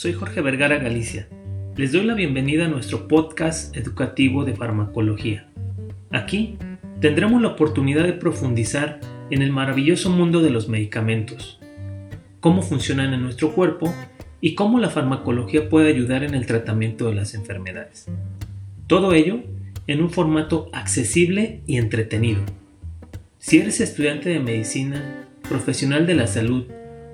soy Jorge Vergara Galicia. Les doy la bienvenida a nuestro podcast educativo de farmacología. Aquí tendremos la oportunidad de profundizar en el maravilloso mundo de los medicamentos, cómo funcionan en nuestro cuerpo y cómo la farmacología puede ayudar en el tratamiento de las enfermedades. Todo ello en un formato accesible y entretenido. Si eres estudiante de medicina, profesional de la salud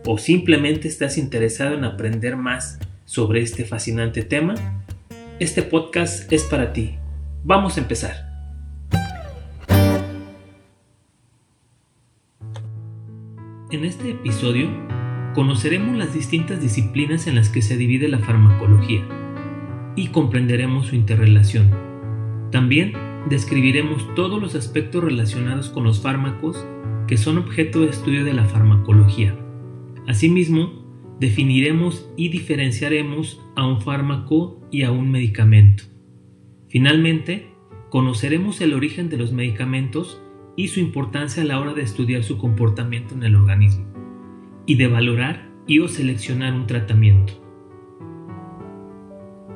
o simplemente estás interesado en aprender más sobre este fascinante tema, este podcast es para ti. Vamos a empezar. En este episodio conoceremos las distintas disciplinas en las que se divide la farmacología y comprenderemos su interrelación. También describiremos todos los aspectos relacionados con los fármacos que son objeto de estudio de la farmacología. Asimismo, definiremos y diferenciaremos a un fármaco y a un medicamento. Finalmente, conoceremos el origen de los medicamentos y su importancia a la hora de estudiar su comportamiento en el organismo y de valorar y o seleccionar un tratamiento.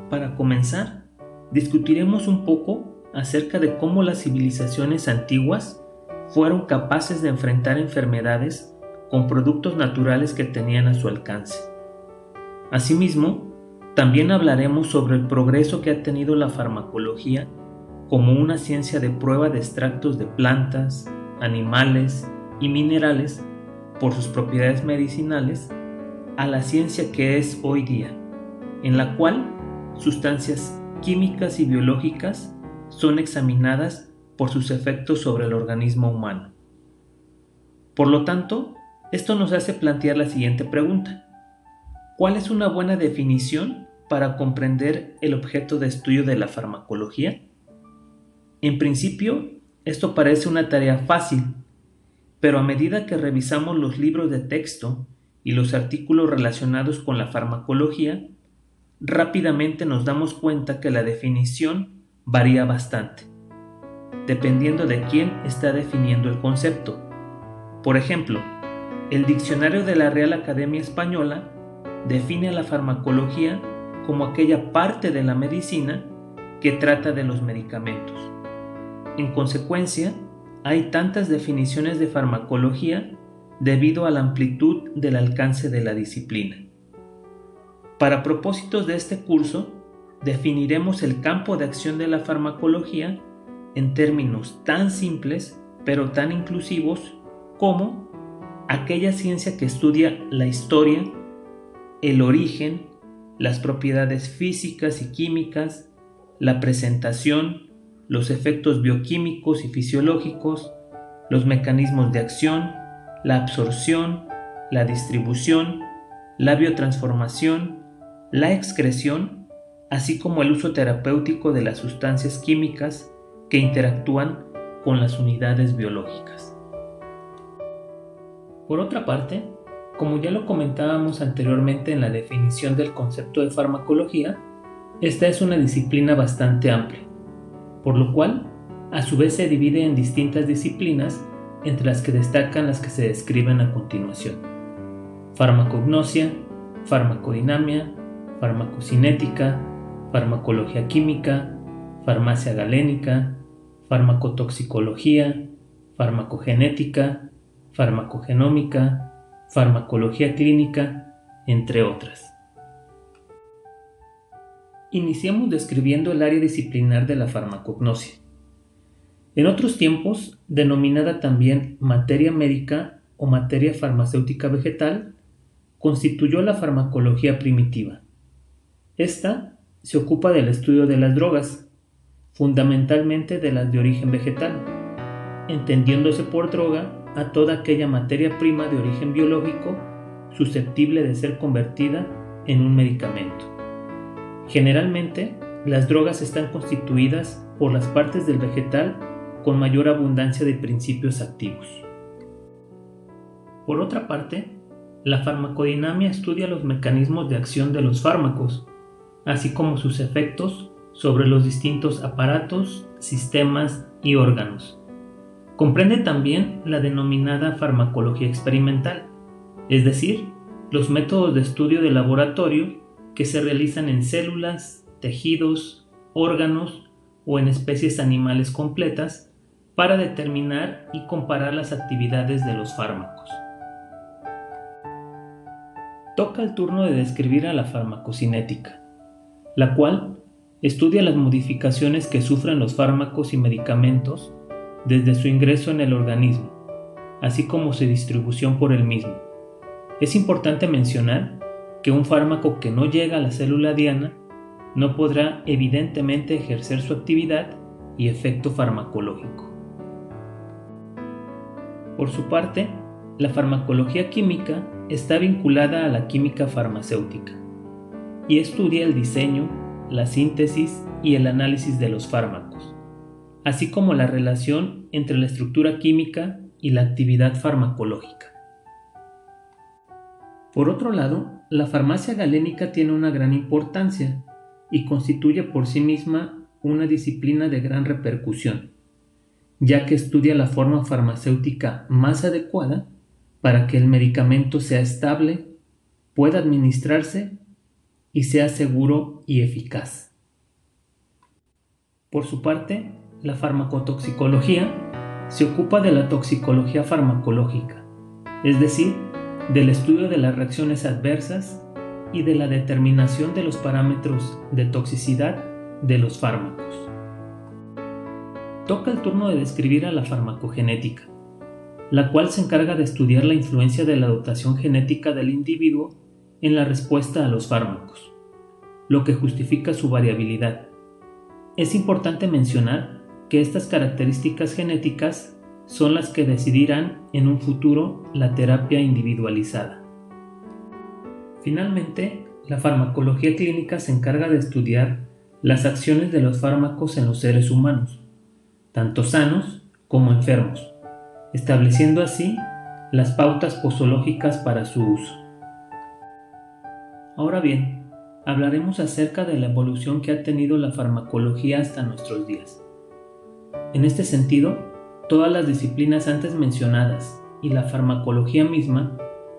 Para comenzar, discutiremos un poco acerca de cómo las civilizaciones antiguas fueron capaces de enfrentar enfermedades con productos naturales que tenían a su alcance. Asimismo, también hablaremos sobre el progreso que ha tenido la farmacología como una ciencia de prueba de extractos de plantas, animales y minerales por sus propiedades medicinales a la ciencia que es hoy día, en la cual sustancias químicas y biológicas son examinadas por sus efectos sobre el organismo humano. Por lo tanto, esto nos hace plantear la siguiente pregunta. ¿Cuál es una buena definición para comprender el objeto de estudio de la farmacología? En principio, esto parece una tarea fácil, pero a medida que revisamos los libros de texto y los artículos relacionados con la farmacología, rápidamente nos damos cuenta que la definición varía bastante, dependiendo de quién está definiendo el concepto. Por ejemplo, el diccionario de la Real Academia Española define a la farmacología como aquella parte de la medicina que trata de los medicamentos. En consecuencia, hay tantas definiciones de farmacología debido a la amplitud del alcance de la disciplina. Para propósitos de este curso, definiremos el campo de acción de la farmacología en términos tan simples pero tan inclusivos como aquella ciencia que estudia la historia, el origen, las propiedades físicas y químicas, la presentación, los efectos bioquímicos y fisiológicos, los mecanismos de acción, la absorción, la distribución, la biotransformación, la excreción, así como el uso terapéutico de las sustancias químicas que interactúan con las unidades biológicas. Por otra parte, como ya lo comentábamos anteriormente en la definición del concepto de farmacología, esta es una disciplina bastante amplia por lo cual a su vez se divide en distintas disciplinas entre las que destacan las que se describen a continuación. Farmacognosia, farmacodinamia, farmacocinética, farmacología química, farmacia galénica, farmacotoxicología, farmacogenética, farmacogenómica, farmacología clínica, entre otras. Iniciamos describiendo el área disciplinar de la farmacognosia. En otros tiempos, denominada también materia médica o materia farmacéutica vegetal, constituyó la farmacología primitiva. Esta se ocupa del estudio de las drogas, fundamentalmente de las de origen vegetal, entendiéndose por droga a toda aquella materia prima de origen biológico susceptible de ser convertida en un medicamento. Generalmente, las drogas están constituidas por las partes del vegetal con mayor abundancia de principios activos. Por otra parte, la farmacodinamia estudia los mecanismos de acción de los fármacos, así como sus efectos sobre los distintos aparatos, sistemas y órganos. Comprende también la denominada farmacología experimental, es decir, los métodos de estudio de laboratorio que se realizan en células, tejidos, órganos o en especies animales completas para determinar y comparar las actividades de los fármacos. Toca el turno de describir a la farmacocinética, la cual estudia las modificaciones que sufren los fármacos y medicamentos desde su ingreso en el organismo, así como su distribución por el mismo. Es importante mencionar que un fármaco que no llega a la célula diana no podrá evidentemente ejercer su actividad y efecto farmacológico. Por su parte, la farmacología química está vinculada a la química farmacéutica y estudia el diseño, la síntesis y el análisis de los fármacos, así como la relación entre la estructura química y la actividad farmacológica. Por otro lado, la farmacia galénica tiene una gran importancia y constituye por sí misma una disciplina de gran repercusión, ya que estudia la forma farmacéutica más adecuada para que el medicamento sea estable, pueda administrarse y sea seguro y eficaz. Por su parte, la farmacotoxicología se ocupa de la toxicología farmacológica, es decir, del estudio de las reacciones adversas y de la determinación de los parámetros de toxicidad de los fármacos. Toca el turno de describir a la farmacogenética, la cual se encarga de estudiar la influencia de la dotación genética del individuo en la respuesta a los fármacos, lo que justifica su variabilidad. Es importante mencionar que estas características genéticas son las que decidirán en un futuro la terapia individualizada. Finalmente, la farmacología clínica se encarga de estudiar las acciones de los fármacos en los seres humanos, tanto sanos como enfermos, estableciendo así las pautas posológicas para su uso. Ahora bien, hablaremos acerca de la evolución que ha tenido la farmacología hasta nuestros días. En este sentido, todas las disciplinas antes mencionadas y la farmacología misma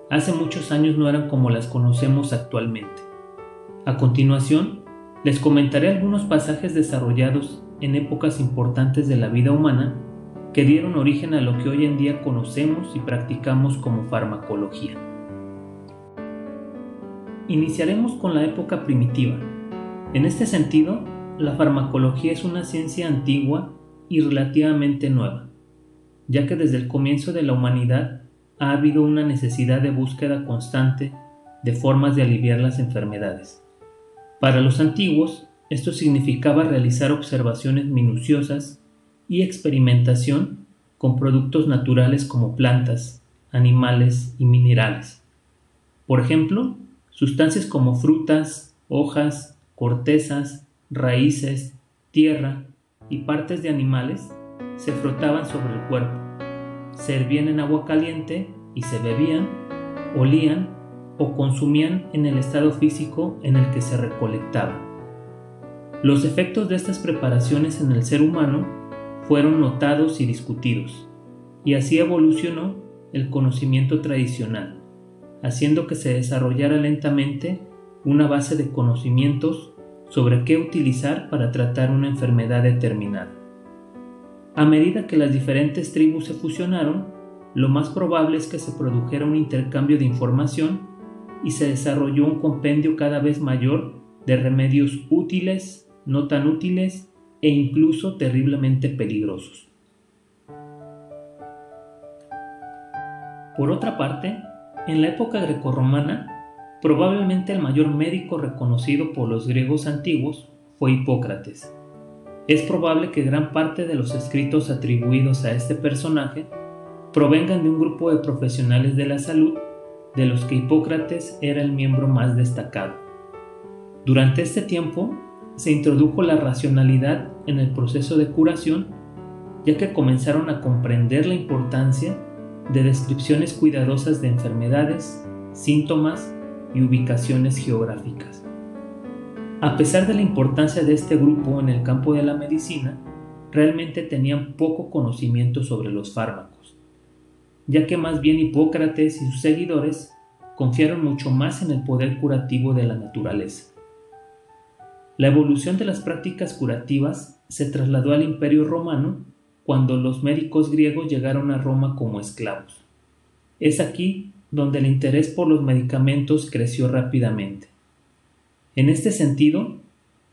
hace muchos años no eran como las conocemos actualmente. A continuación, les comentaré algunos pasajes desarrollados en épocas importantes de la vida humana que dieron origen a lo que hoy en día conocemos y practicamos como farmacología. Iniciaremos con la época primitiva. En este sentido, la farmacología es una ciencia antigua y relativamente nueva ya que desde el comienzo de la humanidad ha habido una necesidad de búsqueda constante de formas de aliviar las enfermedades. Para los antiguos, esto significaba realizar observaciones minuciosas y experimentación con productos naturales como plantas, animales y minerales. Por ejemplo, sustancias como frutas, hojas, cortezas, raíces, tierra y partes de animales se frotaban sobre el cuerpo, se hervían en agua caliente y se bebían, olían o consumían en el estado físico en el que se recolectaban. Los efectos de estas preparaciones en el ser humano fueron notados y discutidos, y así evolucionó el conocimiento tradicional, haciendo que se desarrollara lentamente una base de conocimientos sobre qué utilizar para tratar una enfermedad determinada. A medida que las diferentes tribus se fusionaron, lo más probable es que se produjera un intercambio de información y se desarrolló un compendio cada vez mayor de remedios útiles, no tan útiles e incluso terriblemente peligrosos. Por otra parte, en la época grecorromana, probablemente el mayor médico reconocido por los griegos antiguos fue Hipócrates es probable que gran parte de los escritos atribuidos a este personaje provengan de un grupo de profesionales de la salud de los que Hipócrates era el miembro más destacado. Durante este tiempo se introdujo la racionalidad en el proceso de curación, ya que comenzaron a comprender la importancia de descripciones cuidadosas de enfermedades, síntomas y ubicaciones geográficas. A pesar de la importancia de este grupo en el campo de la medicina, realmente tenían poco conocimiento sobre los fármacos, ya que más bien Hipócrates y sus seguidores confiaron mucho más en el poder curativo de la naturaleza. La evolución de las prácticas curativas se trasladó al Imperio romano cuando los médicos griegos llegaron a Roma como esclavos. Es aquí donde el interés por los medicamentos creció rápidamente. En este sentido,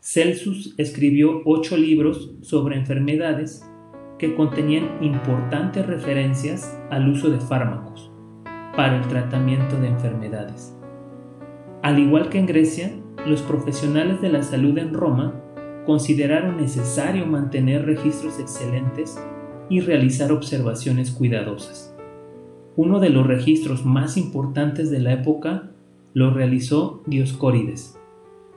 Celsus escribió ocho libros sobre enfermedades que contenían importantes referencias al uso de fármacos para el tratamiento de enfermedades. Al igual que en Grecia, los profesionales de la salud en Roma consideraron necesario mantener registros excelentes y realizar observaciones cuidadosas. Uno de los registros más importantes de la época lo realizó Dioscórides,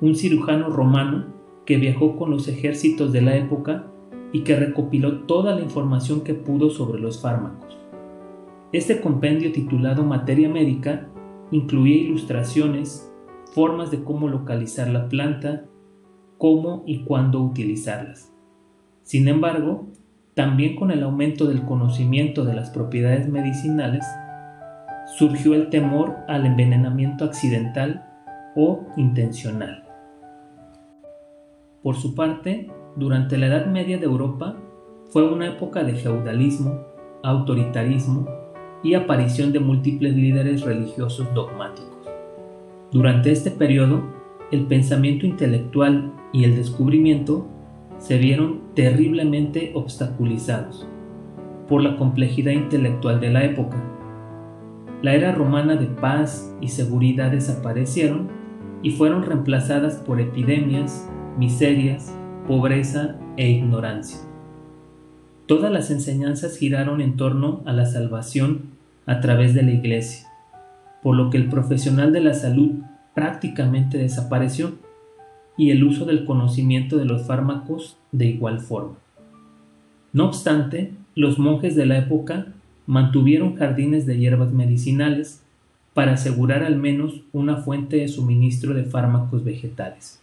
un cirujano romano que viajó con los ejércitos de la época y que recopiló toda la información que pudo sobre los fármacos. Este compendio titulado Materia Médica incluía ilustraciones, formas de cómo localizar la planta, cómo y cuándo utilizarlas. Sin embargo, también con el aumento del conocimiento de las propiedades medicinales, surgió el temor al envenenamiento accidental o intencional. Por su parte, durante la Edad Media de Europa fue una época de feudalismo, autoritarismo y aparición de múltiples líderes religiosos dogmáticos. Durante este periodo, el pensamiento intelectual y el descubrimiento se vieron terriblemente obstaculizados por la complejidad intelectual de la época. La era romana de paz y seguridad desaparecieron y fueron reemplazadas por epidemias, miserias, pobreza e ignorancia. Todas las enseñanzas giraron en torno a la salvación a través de la Iglesia, por lo que el profesional de la salud prácticamente desapareció y el uso del conocimiento de los fármacos de igual forma. No obstante, los monjes de la época mantuvieron jardines de hierbas medicinales para asegurar al menos una fuente de suministro de fármacos vegetales.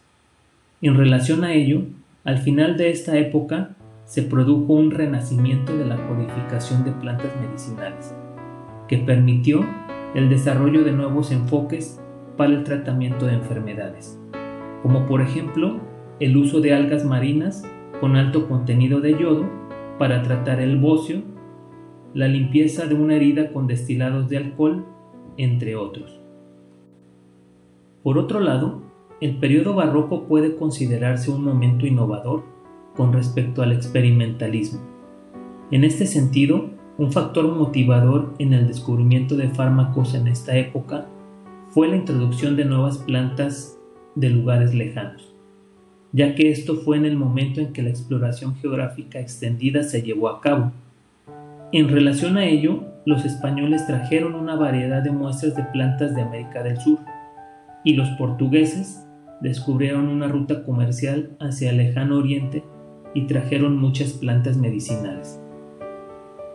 En relación a ello, al final de esta época se produjo un renacimiento de la codificación de plantas medicinales, que permitió el desarrollo de nuevos enfoques para el tratamiento de enfermedades, como por ejemplo el uso de algas marinas con alto contenido de yodo para tratar el bocio, la limpieza de una herida con destilados de alcohol, entre otros. Por otro lado, el periodo barroco puede considerarse un momento innovador con respecto al experimentalismo. En este sentido, un factor motivador en el descubrimiento de fármacos en esta época fue la introducción de nuevas plantas de lugares lejanos, ya que esto fue en el momento en que la exploración geográfica extendida se llevó a cabo. En relación a ello, los españoles trajeron una variedad de muestras de plantas de América del Sur, y los portugueses descubrieron una ruta comercial hacia el lejano oriente y trajeron muchas plantas medicinales.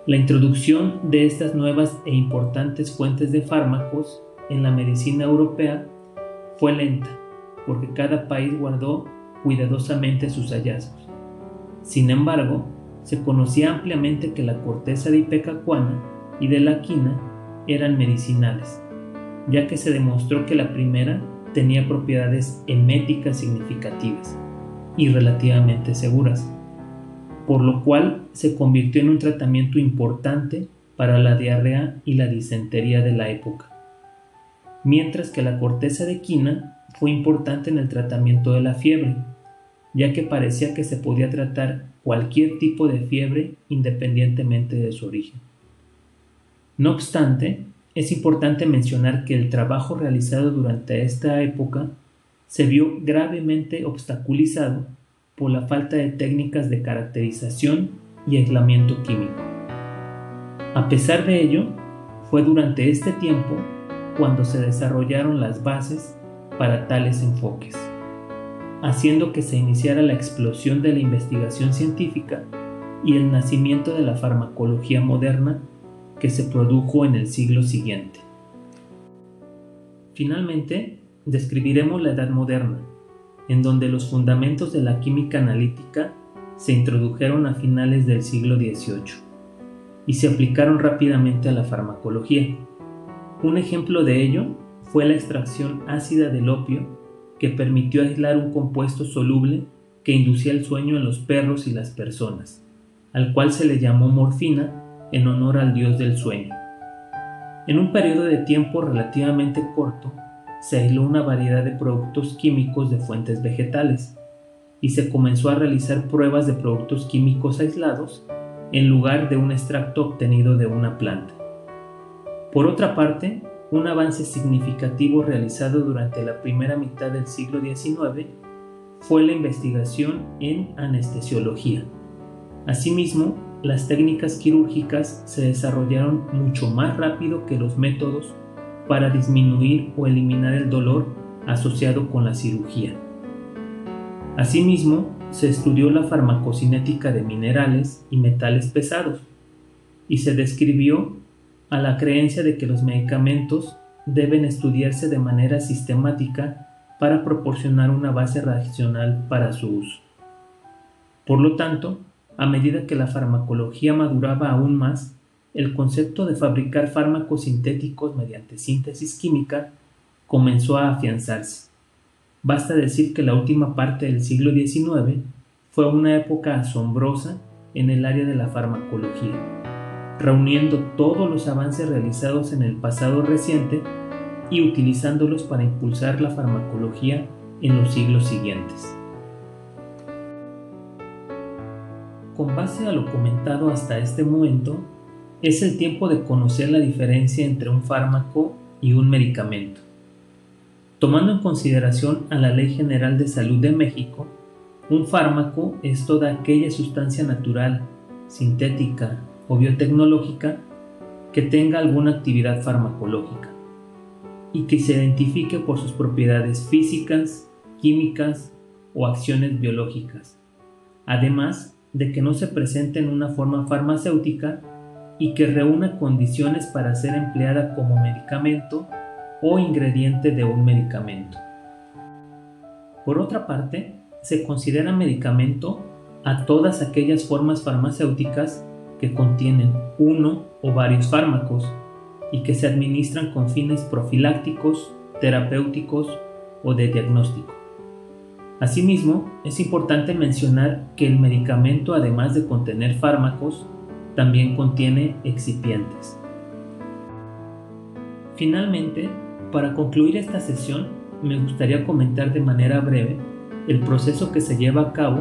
La introducción de estas nuevas e importantes fuentes de fármacos en la medicina europea fue lenta, porque cada país guardó cuidadosamente sus hallazgos. Sin embargo, se conocía ampliamente que la corteza de ipecacuana y de la quina eran medicinales, ya que se demostró que la primera tenía propiedades eméticas significativas y relativamente seguras, por lo cual se convirtió en un tratamiento importante para la diarrea y la disentería de la época, mientras que la corteza de quina fue importante en el tratamiento de la fiebre, ya que parecía que se podía tratar cualquier tipo de fiebre independientemente de su origen. No obstante, es importante mencionar que el trabajo realizado durante esta época se vio gravemente obstaculizado por la falta de técnicas de caracterización y aislamiento químico. A pesar de ello, fue durante este tiempo cuando se desarrollaron las bases para tales enfoques, haciendo que se iniciara la explosión de la investigación científica y el nacimiento de la farmacología moderna que se produjo en el siglo siguiente. Finalmente, describiremos la Edad Moderna, en donde los fundamentos de la química analítica se introdujeron a finales del siglo XVIII y se aplicaron rápidamente a la farmacología. Un ejemplo de ello fue la extracción ácida del opio que permitió aislar un compuesto soluble que inducía el sueño en los perros y las personas, al cual se le llamó morfina en honor al dios del sueño. En un periodo de tiempo relativamente corto, se aisló una variedad de productos químicos de fuentes vegetales y se comenzó a realizar pruebas de productos químicos aislados en lugar de un extracto obtenido de una planta. Por otra parte, un avance significativo realizado durante la primera mitad del siglo XIX fue la investigación en anestesiología. Asimismo, las técnicas quirúrgicas se desarrollaron mucho más rápido que los métodos para disminuir o eliminar el dolor asociado con la cirugía. Asimismo, se estudió la farmacocinética de minerales y metales pesados y se describió a la creencia de que los medicamentos deben estudiarse de manera sistemática para proporcionar una base racional para su uso. Por lo tanto, a medida que la farmacología maduraba aún más, el concepto de fabricar fármacos sintéticos mediante síntesis química comenzó a afianzarse. Basta decir que la última parte del siglo XIX fue una época asombrosa en el área de la farmacología, reuniendo todos los avances realizados en el pasado reciente y utilizándolos para impulsar la farmacología en los siglos siguientes. Con base a lo comentado hasta este momento, es el tiempo de conocer la diferencia entre un fármaco y un medicamento. Tomando en consideración a la Ley General de Salud de México, un fármaco es toda aquella sustancia natural, sintética o biotecnológica que tenga alguna actividad farmacológica y que se identifique por sus propiedades físicas, químicas o acciones biológicas. Además, de que no se presente en una forma farmacéutica y que reúna condiciones para ser empleada como medicamento o ingrediente de un medicamento. Por otra parte, se considera medicamento a todas aquellas formas farmacéuticas que contienen uno o varios fármacos y que se administran con fines profilácticos, terapéuticos o de diagnóstico. Asimismo, es importante mencionar que el medicamento, además de contener fármacos, también contiene excipientes. Finalmente, para concluir esta sesión, me gustaría comentar de manera breve el proceso que se lleva a cabo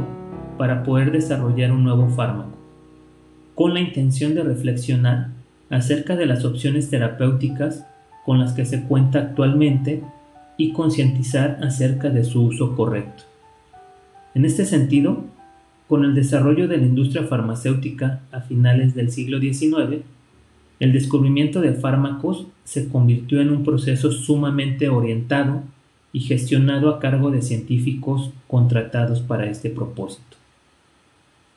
para poder desarrollar un nuevo fármaco, con la intención de reflexionar acerca de las opciones terapéuticas con las que se cuenta actualmente y concientizar acerca de su uso correcto. En este sentido, con el desarrollo de la industria farmacéutica a finales del siglo XIX, el descubrimiento de fármacos se convirtió en un proceso sumamente orientado y gestionado a cargo de científicos contratados para este propósito.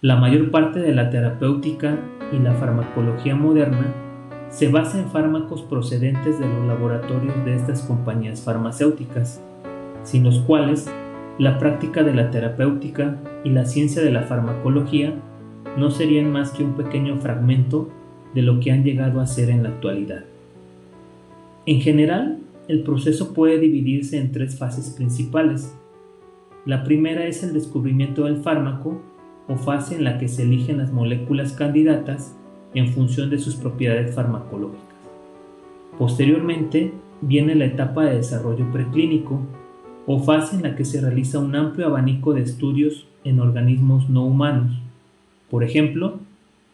La mayor parte de la terapéutica y la farmacología moderna se basa en fármacos procedentes de los laboratorios de estas compañías farmacéuticas, sin los cuales la práctica de la terapéutica y la ciencia de la farmacología no serían más que un pequeño fragmento de lo que han llegado a ser en la actualidad. En general, el proceso puede dividirse en tres fases principales. La primera es el descubrimiento del fármaco o fase en la que se eligen las moléculas candidatas en función de sus propiedades farmacológicas. Posteriormente viene la etapa de desarrollo preclínico o fase en la que se realiza un amplio abanico de estudios en organismos no humanos, por ejemplo,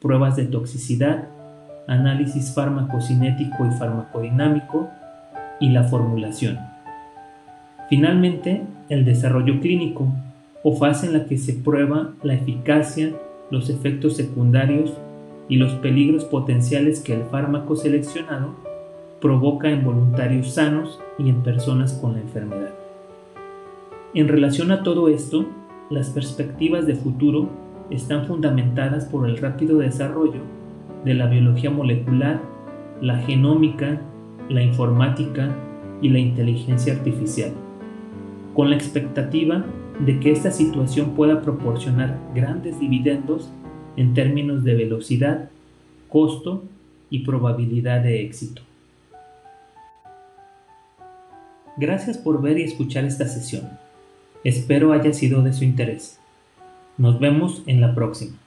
pruebas de toxicidad, análisis farmacocinético y farmacodinámico y la formulación. Finalmente, el desarrollo clínico, o fase en la que se prueba la eficacia, los efectos secundarios y los peligros potenciales que el fármaco seleccionado provoca en voluntarios sanos y en personas con la enfermedad. En relación a todo esto, las perspectivas de futuro están fundamentadas por el rápido desarrollo de la biología molecular, la genómica, la informática y la inteligencia artificial, con la expectativa de que esta situación pueda proporcionar grandes dividendos en términos de velocidad, costo y probabilidad de éxito. Gracias por ver y escuchar esta sesión. Espero haya sido de su interés. Nos vemos en la próxima.